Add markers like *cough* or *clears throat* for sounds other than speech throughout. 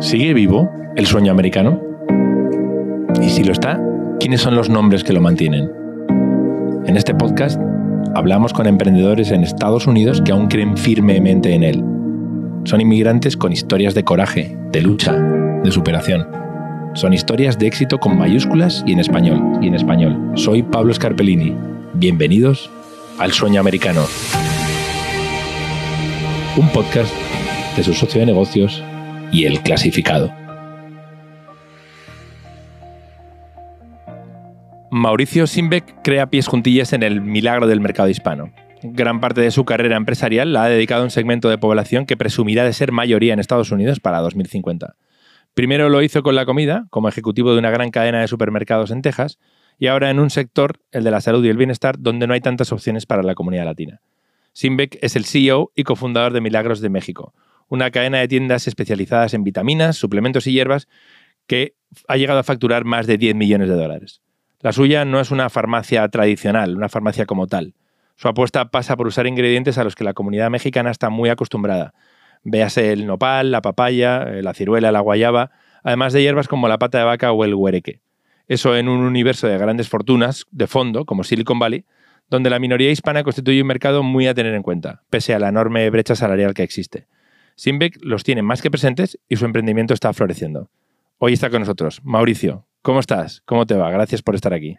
¿Sigue vivo el sueño americano? Y si lo está, ¿quiénes son los nombres que lo mantienen? En este podcast hablamos con emprendedores en Estados Unidos que aún creen firmemente en él. Son inmigrantes con historias de coraje, de lucha, de superación. Son historias de éxito con mayúsculas y en español. Y en español. Soy Pablo Scarpellini. Bienvenidos al Sueño Americano. Un podcast de su socio de negocios y el clasificado. Mauricio Simbeck crea pies juntillas en el milagro del mercado hispano. Gran parte de su carrera empresarial la ha dedicado a un segmento de población que presumirá de ser mayoría en Estados Unidos para 2050. Primero lo hizo con la comida, como ejecutivo de una gran cadena de supermercados en Texas, y ahora en un sector, el de la salud y el bienestar, donde no hay tantas opciones para la comunidad latina. Simbeck es el CEO y cofundador de Milagros de México, una cadena de tiendas especializadas en vitaminas, suplementos y hierbas que ha llegado a facturar más de 10 millones de dólares. La suya no es una farmacia tradicional, una farmacia como tal. Su apuesta pasa por usar ingredientes a los que la comunidad mexicana está muy acostumbrada. Véase el nopal, la papaya, eh, la ciruela, la guayaba, además de hierbas como la pata de vaca o el huereque. Eso en un universo de grandes fortunas, de fondo, como Silicon Valley, donde la minoría hispana constituye un mercado muy a tener en cuenta, pese a la enorme brecha salarial que existe. Simbeck los tiene más que presentes y su emprendimiento está floreciendo. Hoy está con nosotros Mauricio. ¿Cómo estás? ¿Cómo te va? Gracias por estar aquí.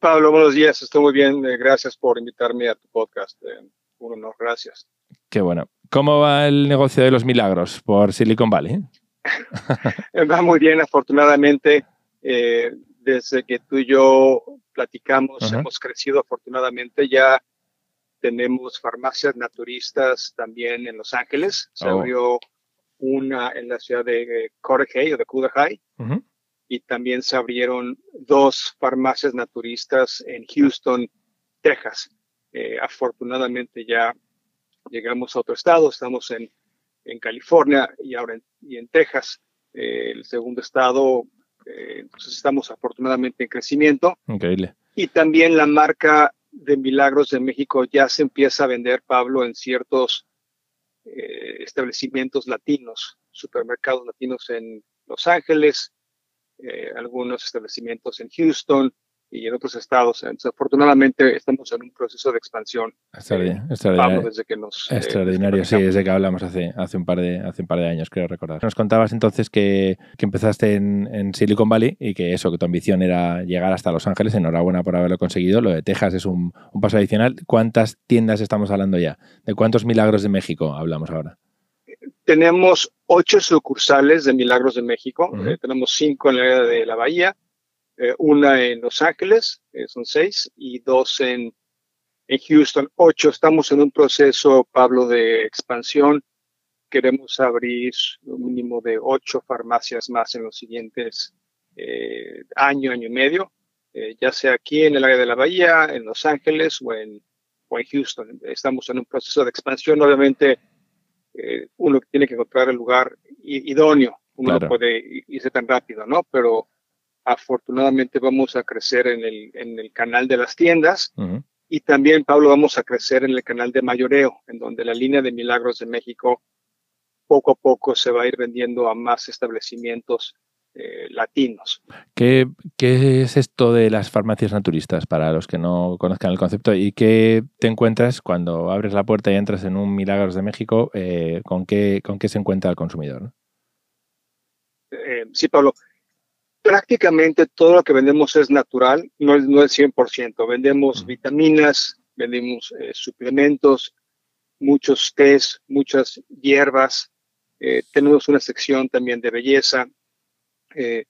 Pablo, buenos días. Estoy muy bien. Eh, gracias por invitarme a tu podcast. Eh, un honor. Gracias. Qué bueno. ¿Cómo va el negocio de los milagros por Silicon Valley? *laughs* va muy bien, afortunadamente. Eh, desde que tú y yo platicamos, hemos crecido afortunadamente. Ya tenemos farmacias naturistas también en Los Ángeles. Se oh. abrió una en la ciudad de Correjay o de Cudahy. Y también se abrieron dos farmacias naturistas en Houston, Texas. Eh, afortunadamente ya llegamos a otro estado. Estamos en, en California y ahora en, y en Texas, eh, el segundo estado. Eh, entonces estamos afortunadamente en crecimiento. Increíble. Y también la marca de Milagros de México ya se empieza a vender, Pablo, en ciertos eh, establecimientos latinos, supermercados latinos en Los Ángeles, eh, algunos establecimientos en Houston, y en otros estados. Entonces, afortunadamente estamos en un proceso de expansión. Extraordinario. extraordinario. desde que nos, eh, extraordinario, sí, desde que hablamos hace, hace, un par de, hace un par de años, creo recordar. Nos contabas entonces que, que empezaste en, en, Silicon Valley y que eso, que tu ambición era llegar hasta Los Ángeles. Enhorabuena por haberlo conseguido. Lo de Texas es un, un paso adicional. ¿Cuántas tiendas estamos hablando ya? ¿De cuántos milagros de México hablamos ahora? Tenemos ocho sucursales de Milagros de México. Eh, tenemos cinco en la área de la Bahía eh, una en Los Ángeles, eh, son seis, y dos en, en Houston, ocho. Estamos en un proceso, Pablo, de expansión. Queremos abrir un mínimo de ocho farmacias más en los siguientes eh, año, año y medio, eh, ya sea aquí en el área de la Bahía, en Los Ángeles o en, o en Houston. Estamos en un proceso de expansión. Obviamente, uno tiene que encontrar el lugar idóneo. Uno no puede irse tan rápido, ¿no? Pero afortunadamente vamos a crecer en el, en el canal de las tiendas y también, Pablo, vamos a crecer en el canal de mayoreo, en donde la línea de Milagros de México poco a poco se va a ir vendiendo a más establecimientos eh, latinos. ¿Qué, ¿Qué, es esto de las farmacias naturistas para los que no conozcan el concepto? ¿Y qué te encuentras cuando abres la puerta y entras en un Milagros de México? Eh, ¿con, qué, ¿Con qué se encuentra el consumidor? Eh, sí, Pablo prácticamente todo lo que vendemos es natural, no es, no es 100%. Vendemos vitaminas, vendemos eh, suplementos, muchos tés, muchas hierbas. Eh, tenemos una sección también de belleza. Eh,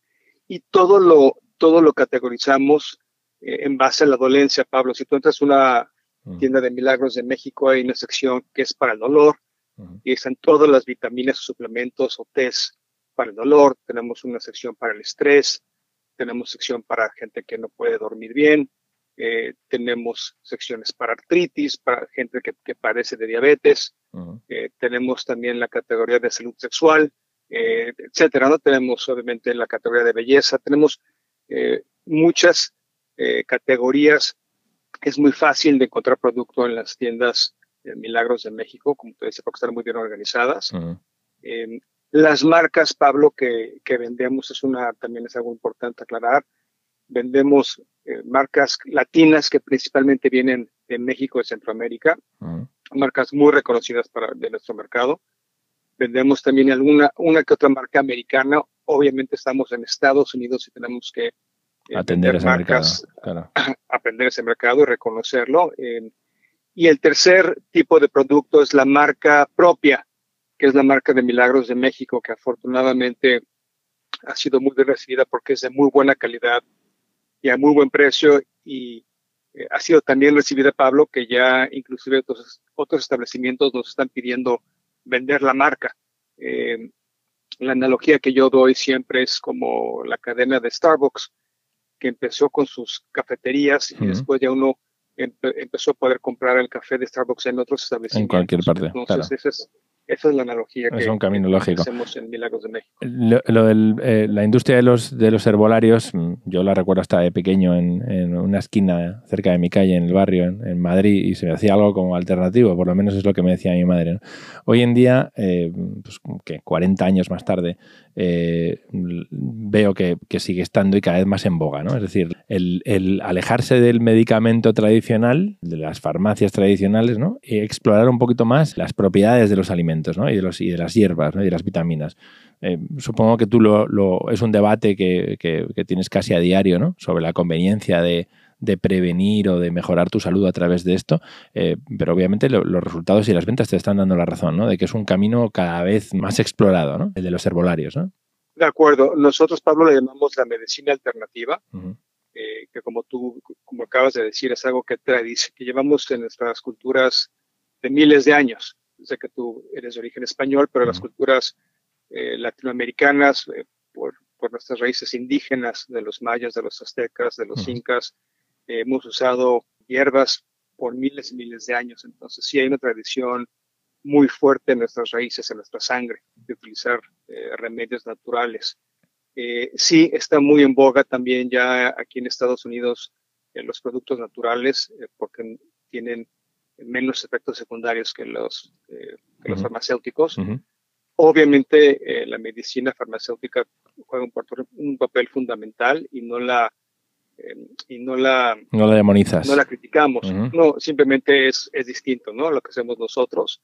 y todo lo, todo lo categorizamos en base a la dolencia, Pablo. Si tú entras a una tienda de milagros de México, hay una sección que es para el dolor y están todas las vitaminas, suplementos o tés para el dolor, tenemos una sección para el estrés, tenemos sección para gente que no puede dormir bien, eh, tenemos secciones para artritis, para gente que, que padece de diabetes, eh, tenemos también la categoría de salud sexual, eh, etcétera. No tenemos obviamente la categoría de belleza, tenemos muchas categorías. Es muy fácil de encontrar producto en las tiendas Milagros de México, como te decía, porque están muy bien organizadas Las marcas, Pablo, que, que vendemos es una, también es algo importante aclarar. Vendemos eh, marcas latinas que principalmente vienen de México y Centroamérica, marcas muy reconocidas para, de nuestro mercado. Vendemos también alguna, una que otra marca americana. Obviamente estamos en Estados Unidos y tenemos que eh, atender ese marcas, mercado. *clears throat* aprender ese mercado y reconocerlo. y el tercer tipo de producto es la marca propia, que es la marca de Milagros de México, que afortunadamente ha sido muy bien recibida porque es de muy buena calidad y a muy buen precio y eh, ha sido también recibida Pablo, que ya inclusive otros, otros establecimientos nos están pidiendo vender la marca. Eh, la analogía que yo doy siempre es como la cadena de Starbucks, que empezó con sus cafeterías y después ya uno empezó a poder comprar el café de Starbucks en otros establecimientos. En cualquier parte. Entonces, es, esa es la analogía es un camino lógico. hacemos en Milagros de México. Lo, de eh, la industria de los, de los herbolarios, mm, yo la recuerdo hasta de pequeño en, en una esquina cerca de mi calle, en el barrio, en, Madrid, y se me hacía algo como alternativo, por lo menos es lo que me decía mi madre. Hoy en día, eh, pues, que 40 años más tarde, eh, veo que, que, sigue estando y cada vez más en boga. ¿no? Es decir, el, el, alejarse del medicamento tradicional, de las farmacias tradicionales, ¿no? y explorar un poquito más las propiedades de los alimentos ¿no? y, de los, y de las hierbas ¿no? y de las vitaminas. Eh, supongo que tú lo, lo, es un debate que, que, que, tienes casi a diario ¿no? sobre la conveniencia de, de prevenir o de mejorar tu salud a través de esto, eh, pero obviamente lo, los resultados y las ventas te están dando la razón, ¿no? De que es un camino cada vez más explorado, ¿no? El de los herbolarios, ¿no? De acuerdo. Nosotros, Pablo, le llamamos la medicina alternativa, uh -huh. eh, que como tú, como acabas de decir, es algo que, que llevamos en nuestras culturas de miles de años. Sé que tú eres de origen español, pero las culturas eh, latinoamericanas, eh, por, por, nuestras raíces indígenas, de los mayas, de los aztecas, de los incas, eh, hemos usado hierbas por miles y miles de años, entonces sí hay una tradición muy fuerte en nuestras raíces, en nuestra sangre, de utilizar remedios naturales. Sí está muy en boga también ya aquí en Estados Unidos los productos naturales, porque tienen menos efectos secundarios que los, que uh -huh. los farmacéuticos. Uh -huh. Obviamente la medicina farmacéutica juega un, un papel fundamental y no la eh, y no la, no la demonizas. No la criticamos. Uh -huh. No, simplemente es, es distinto, ¿no? Lo que hacemos nosotros.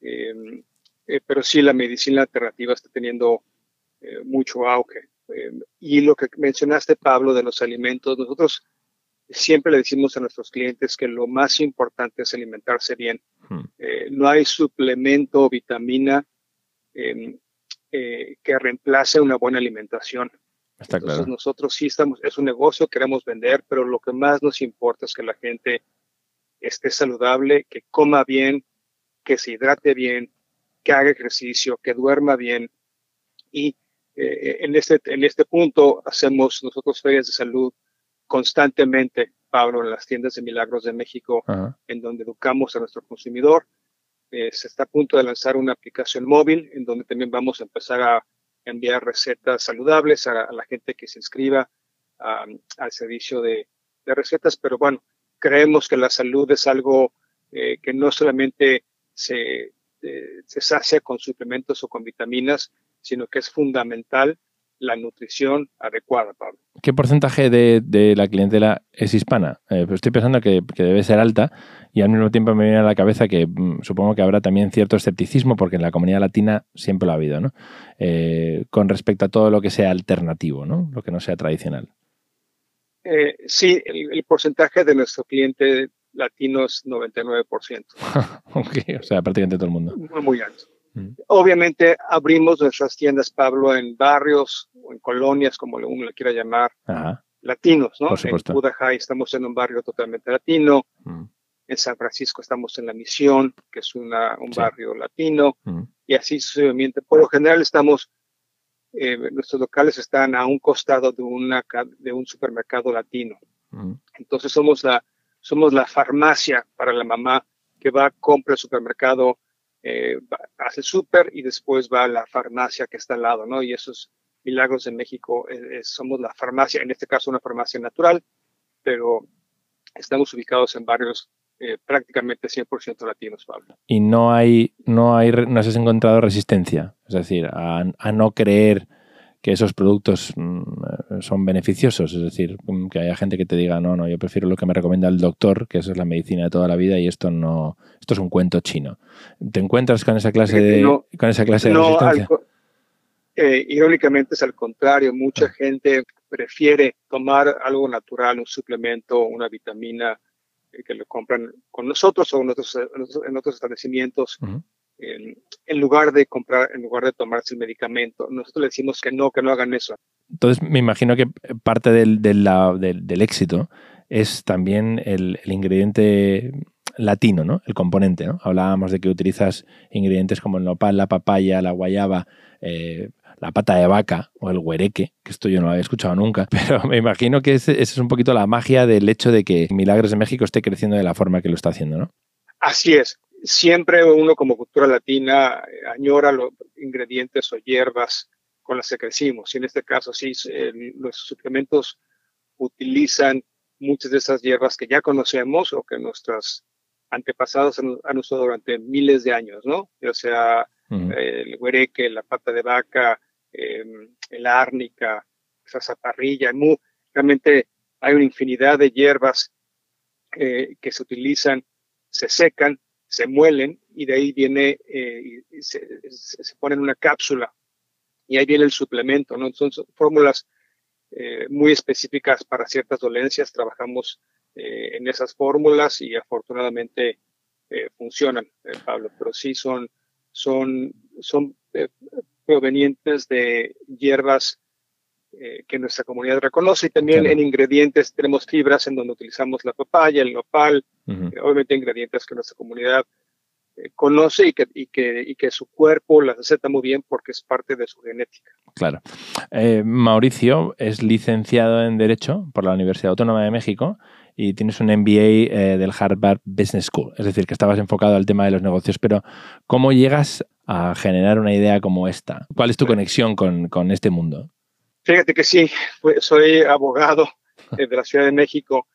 Eh, eh, pero sí, la medicina alternativa está teniendo mucho auge. y lo que mencionaste, Pablo, de los alimentos, nosotros siempre le decimos a nuestros clientes que lo más importante es alimentarse bien. Uh -huh. no hay suplemento o vitamina que reemplace una buena alimentación. Está Entonces claro. nosotros sí estamos, es un negocio, queremos vender, pero lo que más nos importa es que la gente esté saludable, que coma bien, que se hidrate bien, que haga ejercicio, que duerma bien. Y eh, en, este, en este punto hacemos nosotros ferias de salud constantemente, Pablo, en las tiendas de Milagros de México, uh -huh. en donde educamos a nuestro consumidor. Eh, se está a punto de lanzar una aplicación móvil en donde también vamos a empezar a enviar recetas saludables a, a la gente que se inscriba um, al servicio de, de, recetas, pero bueno, creemos que la salud es algo eh, que no solamente se, eh, se sacia con suplementos o con vitaminas, sino que es fundamental la nutrición adecuada, Pablo. ¿Qué porcentaje de, de la clientela es hispana? Eh, pues estoy pensando que, que, debe ser alta y al mismo tiempo me viene a la cabeza que mmm, supongo que habrá también cierto escepticismo porque en la comunidad latina siempre lo ha habido, ¿no? Eh, con respecto a todo lo que sea alternativo, ¿no? Lo que no sea tradicional. Eh, sí, el, el, porcentaje de nuestro cliente latino es 99%. *laughs* ok, o sea, prácticamente todo el mundo. Muy, muy alto. Mm. Obviamente abrimos nuestras tiendas, Pablo, en barrios o en colonias, como uno le quiera llamar, Ajá. latinos, ¿no? En Pudahai estamos en un barrio totalmente latino. Mm. En San Francisco estamos en La Misión, que es una, un sí. barrio latino. Mm. Y así sucesivamente. Por lo general estamos, eh, nuestros locales están a un costado de, una, de un supermercado latino. Entonces somos la, somos la farmacia para la mamá que va, compra el supermercado eh, hace súper y después va a la farmacia que está al lado, ¿no? Y esos milagros en México eh, somos la farmacia, en este caso una farmacia natural, pero estamos ubicados en barrios eh, prácticamente 100% latinos, Pablo. Y no hay, no hay, no has encontrado resistencia, es decir, a, no creer que esos productos mm, son beneficiosos, es decir, mm, que haya gente que te diga, no, no, yo prefiero lo que me recomienda el doctor, que eso es la medicina de toda la vida y esto no, esto es un cuento chino. ¿Te encuentras con esa clase de, con esa clase de resistencia? Eh, irónicamente es al contrario, mucha ah. gente prefiere tomar algo natural, un suplemento, una vitamina eh, que lo compran con nosotros o en otros, en otros establecimientos, en, lugar de comprar, en lugar de tomarse el medicamento. Nosotros le decimos que no, que no hagan eso. Entonces, me imagino que parte del, del, éxito es también el, el, ingrediente latino, ¿no? El componente, ¿no? Hablábamos de que utilizas ingredientes como el nopal, la papaya, la guayaba, eh, la pata de vaca o el huereque, que esto yo no lo había escuchado nunca, *laughs* pero me imagino que esa es un poquito la magia del hecho de que Milagros de México esté creciendo de la forma que lo está haciendo, ¿no? Así es. Siempre uno como cultura latina eh, añora los ingredientes o hierbas con las que crecimos. Y en este caso, sí, los suplementos utilizan muchas de esas hierbas que ya conocemos o que nuestros antepasados han, usado durante miles de años, ¿no? O sea, el huereque, la pata de vaca, Em, el árnica, esa zaparrilla. realmente hay una infinidad de hierbas eh, que se utilizan, se secan, se muelen y de ahí viene, eh, se, se, pone en una cápsula y ahí viene el suplemento, ¿no? Son, fórmulas eh, muy específicas para ciertas dolencias, trabajamos en esas fórmulas y afortunadamente funcionan, Pablo, pero sí son, son, son provenientes de hierbas eh, que nuestra comunidad reconoce y también en ingredientes tenemos fibras en donde utilizamos la papaya, el nopal, eh, obviamente ingredientes que nuestra comunidad eh, conoce y que, y, que, y que su cuerpo las acepta muy bien porque es parte de su genética. Claro. Mauricio es licenciado en Derecho por la Universidad Autónoma de México y tienes un MBA del Harvard Business School, es decir, que estabas enfocado al tema de los negocios, pero ¿cómo llegas a generar una idea como esta? ¿Cuál es tu conexión con, con este mundo? Fíjate que sí, soy abogado *laughs* eh, de la Ciudad de México.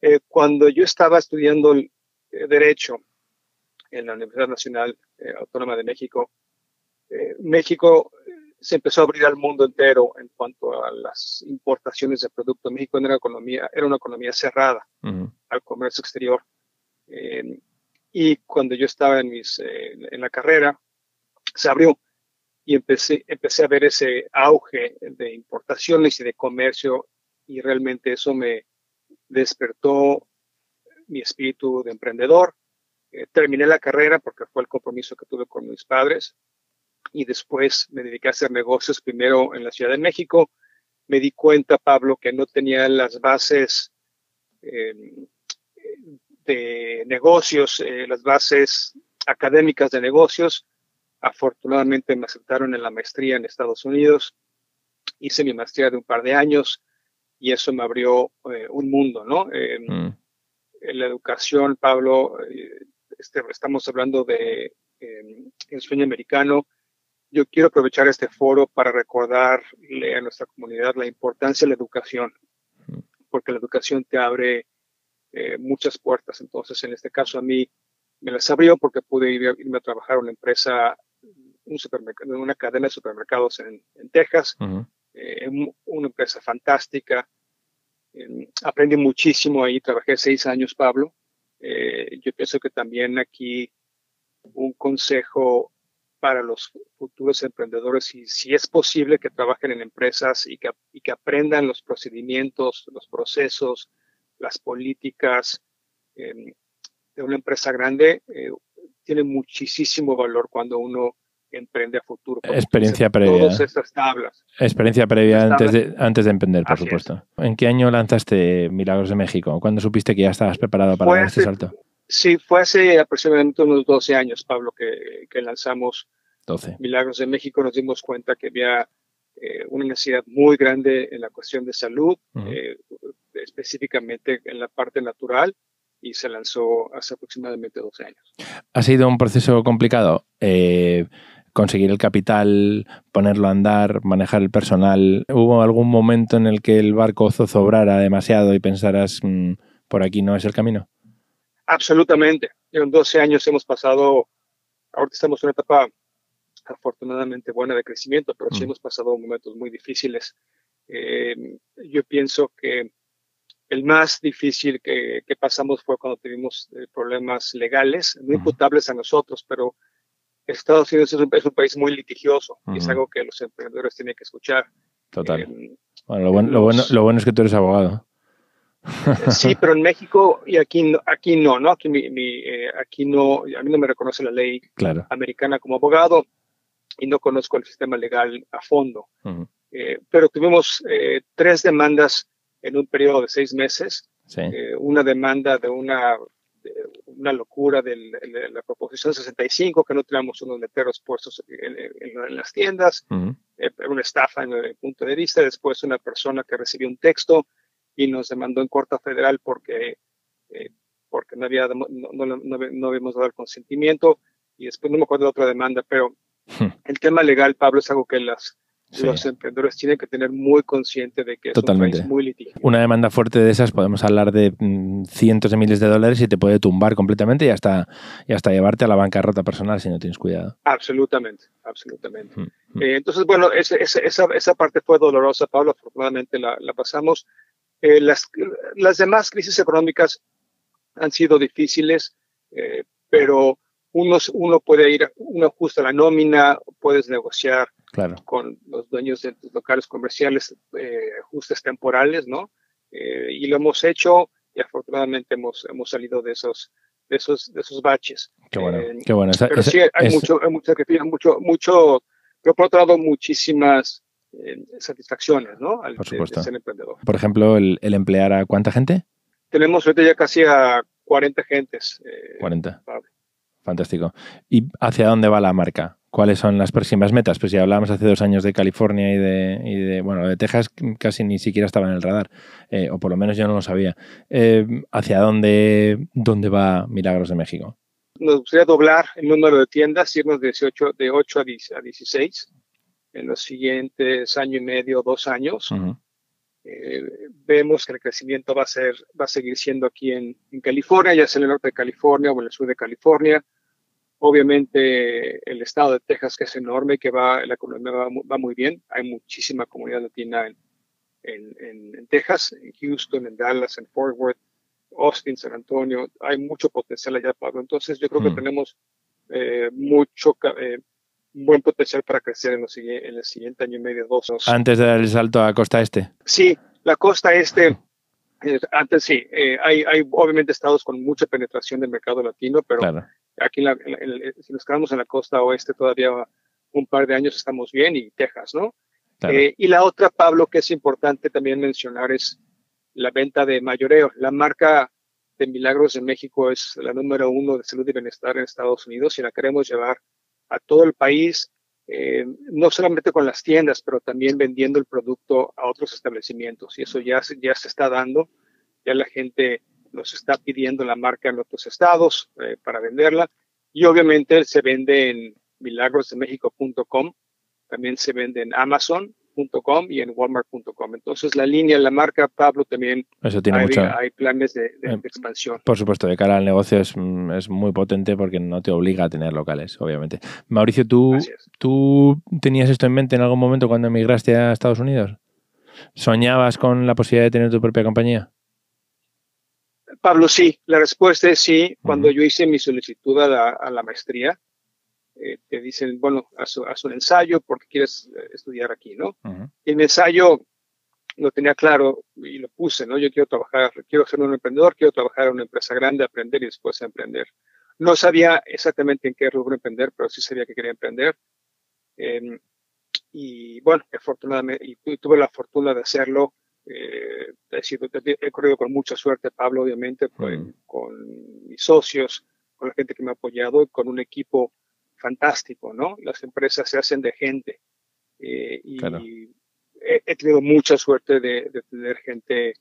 Eh, cuando yo estaba estudiando eh, Derecho en la Universidad Nacional Autónoma de México, México se empezó a abrir al mundo entero en cuanto a las importaciones de productos. México era una economía, era una economía cerrada al comercio exterior. y cuando yo estaba en, mis, en la carrera, se abrió y empecé, empecé a ver ese auge de importaciones y de comercio y realmente eso me despertó mi espíritu de emprendedor. Eh, terminé la carrera porque fue el compromiso que tuve con mis padres y después me dediqué a hacer negocios primero en la Ciudad de México. Me di cuenta, Pablo, que no tenía las bases em, de negocios, eh, las bases académicas de negocios Afortunadamente me aceptaron en la maestría en Estados Unidos. Hice mi maestría de un par de años y eso me abrió eh, un mundo, ¿no? Mm. En la educación, Pablo, eh, este, estamos hablando de em, el sueño americano. Yo quiero aprovechar este foro para recordarle a nuestra comunidad la importancia de la educación, mm. porque la educación te abre eh, muchas puertas. Entonces, en este caso, a mí me las abrió porque pude irme a trabajar a una empresa un supermercado, una cadena de supermercados en, Texas, eh, una empresa fantástica. aprendí muchísimo ahí, trabajé seis años, Pablo. Eh, yo pienso que también aquí un consejo para los futuros emprendedores, y si es posible que trabajen en empresas y que, y que aprendan los procedimientos, los procesos, las políticas em, de una empresa grande, eh, tiene muchísimo valor cuando uno emprende a futuro. Experiencia previa. Todas estas tablas. Experiencia previa antes de, antes de emprender, por supuesto. ¿En qué año lanzaste Milagros de México? ¿Cuándo supiste que ya estabas preparado para dar este salto? Sí, fue hace aproximadamente unos 12 años, Pablo, que, que lanzamos 12. Milagros de México. Nos dimos cuenta que había eh, una necesidad muy grande en la cuestión de salud, eh, específicamente en la parte natural y se lanzó hace aproximadamente 12 años. ¿Ha sido un proceso complicado? Eh, conseguir el capital, ponerlo a andar, manejar el personal. ¿Hubo algún momento en el que el barco zozobrara demasiado y pensaras, mm, por aquí no es el camino? Absolutamente. En 12 años hemos pasado, ahorita estamos en una etapa afortunadamente buena de crecimiento, pero sí hemos pasado momentos muy difíciles. Eh, yo pienso que el más difícil que, pasamos fue cuando tuvimos eh, problemas legales, no imputables a nosotros, pero Estados Unidos es un, país muy litigioso y es algo que los emprendedores tienen que escuchar. Total. Eh, bueno, lo, bueno, lo, bueno, lo bueno es que tú eres abogado. *laughs* Sí, pero en México y aquí no, aquí no, ¿no? Aquí, aquí no, a mí no me reconoce la ley americana como abogado y no conozco el sistema legal a fondo. Eh, pero tuvimos eh, tres demandas en un periodo de seis meses. Eh, una demanda de una, una locura de la proposición 65, que no teníamos unos letreros puestos en, las tiendas, una estafa en el punto de vista. Después una persona que recibió un texto y nos demandó en Corte Federal porque, porque no, había, no, no, no, habíamos dado el consentimiento. Y después no me acuerdo de otra demanda, pero Hmm. El tema legal, Pablo, es algo que las, los emprendedores tienen que tener muy consciente de que es un país muy litigioso. Una demanda fuerte de esas, podemos hablar de mm, cientos de miles de dólares y te puede tumbar completamente y hasta, y hasta llevarte a la bancarrota personal si no tienes cuidado. Absolutamente, absolutamente. Hmm, hmm. Eh, entonces, bueno, esa, esa, parte fue dolorosa, Pablo, afortunadamente la, la pasamos. Eh, las, las demás crisis económicas han sido difíciles, eh, pero uno, uno puede ir, uno ajusta la nómina, puedes negociar con los dueños de tus locales comerciales eh, ajustes temporales, ¿no? Eh, y lo hemos hecho y afortunadamente hemos, hemos salido de esos, de esos, de esos baches. Qué bueno, eh, qué bueno. pero sí, hay mucho, hay mucho mucho, mucho, pero por otro lado, muchísimas satisfacciones, ¿no? Al, por supuesto. ser emprendedor. Por ejemplo, el, el, emplear a cuánta gente? Tenemos ahorita ya casi a 40 gentes. 40. Fantástico. ¿Y hacia dónde va la marca? ¿Cuáles son las próximas metas? Pues ya hablábamos hace dos años de California y de, y de bueno, de Texas casi ni siquiera estaba en el radar, eh, o por lo menos yo no lo sabía. Eh, ¿Hacia dónde, dónde va Milagros de México? Nos gustaría doblar el número de tiendas, irnos de, 18, de 8 a 16 en los siguientes año y medio, dos años. Eh, vemos que el crecimiento va a ser, va a seguir siendo aquí en, en, California, ya sea en el norte de California o en el sur de California. Obviamente el estado de Texas, que es enorme, que va, la economía va, va muy bien. Hay muchísima comunidad latina en, en, en, Texas, en Houston, en Dallas, en Fort Worth, Austin, San Antonio. Hay mucho potencial allá, Pablo. Entonces yo creo que mm. tenemos eh, mucho, eh, buen potencial para crecer en, en el siguiente año y medio, dos años. Antes de dar el salto a costa este. Sí, la costa este, eh, antes sí, eh, hay, hay obviamente estados con mucha penetración del mercado latino, pero aquí si nos quedamos en la costa oeste todavía un par de años estamos bien y Texas, ¿no? Eh, y la otra, Pablo, que es importante también mencionar es la venta de mayoreo. La marca de Milagros de México es la número uno de salud y bienestar en Estados Unidos y la queremos llevar a todo el país, eh, no solamente con las tiendas, pero también vendiendo el producto a otros establecimientos. Y eso ya, ya se está dando, ya la gente nos está pidiendo la marca en otros estados eh, para venderla. Y obviamente se vende en milagrosdemexico.com, también se vende en Amazon y en walmart.com. Entonces la línea, la marca Pablo también Eso tiene hay, hay planes de, eh, expansión. Por supuesto, de cara al negocio es, es, muy potente porque no te obliga a tener locales, obviamente. Mauricio, ¿tú, ¿tú tenías esto en mente en algún momento cuando emigraste a Estados Unidos? ¿Soñabas con la posibilidad de tener tu propia compañía? Pablo, sí. La respuesta es sí. Cuando yo hice mi solicitud a la maestría, eh, te dicen, bueno, haz, un ensayo porque quieres eh, estudiar aquí, ¿no? Mi ensayo lo tenía claro y lo puse, ¿no? Yo quiero trabajar, quiero ser un emprendedor, quiero trabajar en una empresa grande, aprender y después emprender. No sabía exactamente en qué rubro emprender, pero sí sabía que quería emprender. Em, y bueno, afortunadamente, y tuve la fortuna de hacerlo. Eh, he, sido, he corrido con mucha suerte, Pablo, obviamente, con, con mis socios, con la gente que me ha apoyado, con un equipo fantástico, ¿no? Las empresas se hacen de gente. Eh, y he, tenido mucha suerte de, tener gente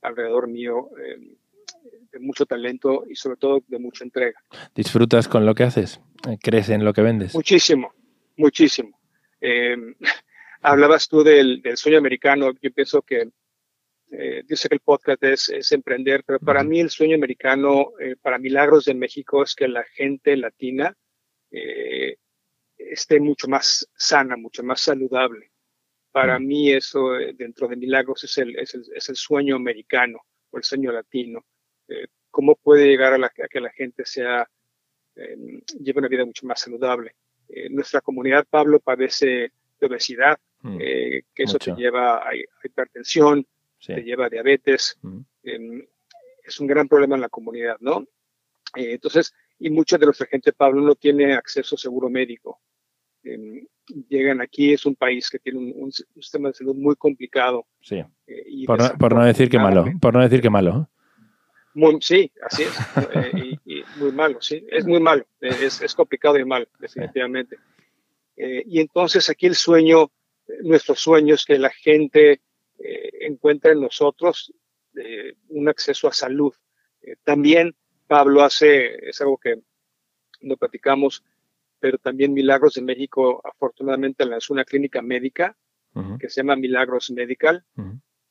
alrededor mío eh, de mucho talento y sobre todo de mucha entrega. ¿Disfrutas con lo que haces? ¿Crees en lo que vendes? Muchísimo, muchísimo. Eh, *laughs* hablabas tú del, sueño americano. Yo pienso que eh, yo sé que el podcast es, emprender, pero para mí el sueño americano, eh, para Milagros de México, es que la gente latina eh, esté mucho más sana, mucho más saludable. Para mí eso dentro de Milagros es el, es el, sueño americano o el sueño latino. ¿Cómo puede llegar a, que la gente sea, em, lleve una vida mucho más saludable? nuestra comunidad, Pablo, padece de obesidad, mm. que eso te lleva a hipertensión, te lleva a diabetes. Em, es un gran problema en la comunidad, ¿no? Eh, entonces, y mucha de nuestra gente, Pablo, no tiene acceso a seguro médico. Em, llegan aquí, es un país que tiene un, sistema de salud muy complicado. Sí. Eh, por, no, decir que malo, por no decir que malo. sí, así es. Eh, y, muy malo, sí. Es muy malo. Es, es complicado y malo, definitivamente. y entonces aquí el sueño, nuestro sueño es que la gente eh, encuentra en nosotros eh, un acceso a salud. Eh, también Pablo hace, es algo que no platicamos, pero también Milagros de México afortunadamente lanzó una clínica médica que se llama Milagros Medical.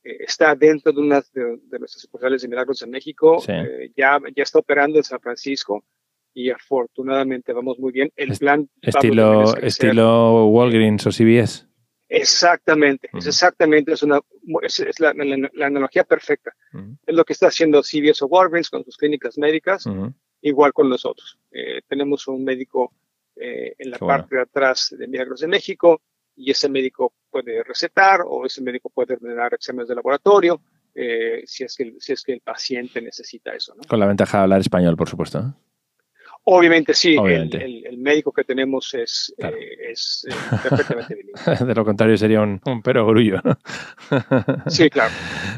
está dentro de una de, nuestras sucursales de Milagros de México. ya, ya está operando en San Francisco y afortunadamente vamos muy bien. El plan... Estilo, estilo Walgreens o CVS. Exactamente, es exactamente, es, una, es, la, analogía perfecta. Es lo que está haciendo CVS o Walgreens con sus clínicas médicas, igual con nosotros. Eh, tenemos un médico eh, en la parte de atrás de Milagros de México y ese médico puede recetar o ese médico puede ordenar exámenes de laboratorio eh, si, es que, si es que el paciente necesita eso. Con la ventaja de hablar español, por supuesto. Obviamente sí, El, médico que tenemos es, eh, es eh, perfectamente *laughs* bilingüe. De lo contrario sería un, un pero grullo. sí, claro.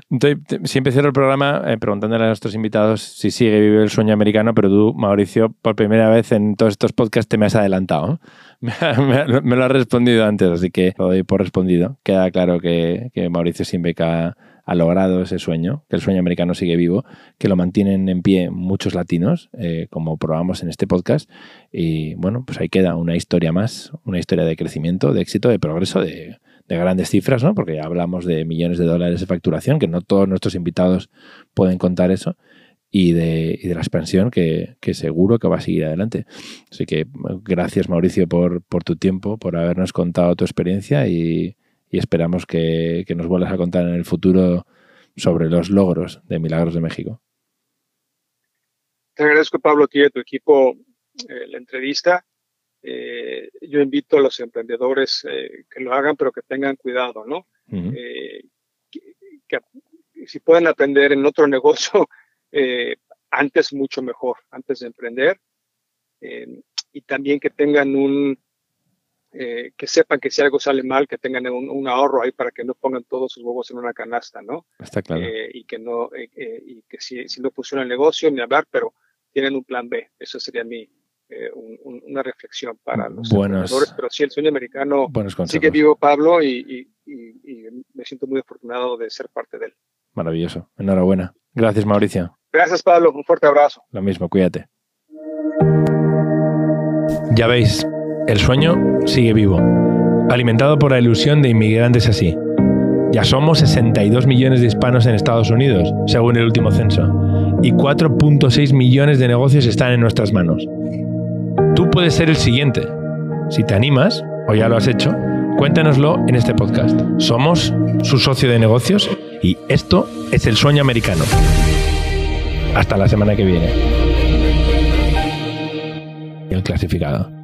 Entonces, siempre cierro el programa eh, preguntándole a nuestros invitados si sigue vive el sueño americano, pero tú, Mauricio, por primera vez en todos estos podcasts te me has adelantado. *laughs* Me, lo has respondido antes, así que lo doy por respondido. Queda claro que, que Mauricio Simbeca ha logrado ese sueño, que el sueño americano sigue vivo, que lo mantienen en pie muchos latinos, eh, como probamos en este podcast. Y bueno, pues ahí queda una historia más, una historia de crecimiento, de éxito, de progreso, de, grandes cifras, ¿no? Porque ya hablamos de millones de dólares de facturación, que no todos nuestros invitados pueden contar eso. Y de, la expansión que, seguro que va a seguir adelante. Así que gracias Mauricio por tu tiempo, por habernos contado tu experiencia y, y esperamos que, nos vuelvas a contar en el futuro sobre los logros de Milagros de México. Te agradezco, Pablo, a ti y a tu equipo eh, la entrevista. Eh, yo invito a los emprendedores eh, que lo hagan, pero que tengan cuidado, ¿no? que, si pueden aprender en otro *laughs* negocio, antes mucho mejor, antes de emprender. y también que tengan un, eh, que sepan que si algo sale mal, que tengan un, ahorro ahí para que no pongan todos sus huevos en una canasta, ¿no? Está claro. Eh, y que no, eh, y que si, si, no funciona el negocio, ni hablar, pero tienen un plan B. Eso sería mi, una reflexión para los buenos, Pero sí, el sueño americano sigue vivo, Pablo, y, me siento muy afortunado de ser parte de él. Maravilloso. Enhorabuena. Gracias, Mauricio. Gracias, Pablo. Un fuerte abrazo. Lo mismo, cuídate. Ya veis, el sueño sigue vivo, alimentado por la ilusión de inmigrantes así. Ya somos 62 millones de hispanos en Estados Unidos, según el último censo, y 4.6 millones de negocios están en nuestras manos. Tú puedes ser el siguiente. Si te animas, o ya lo has hecho, cuéntanoslo en este podcast. Somos su socio de negocios y esto es el sueño americano. Hasta la semana que viene. El clasificado.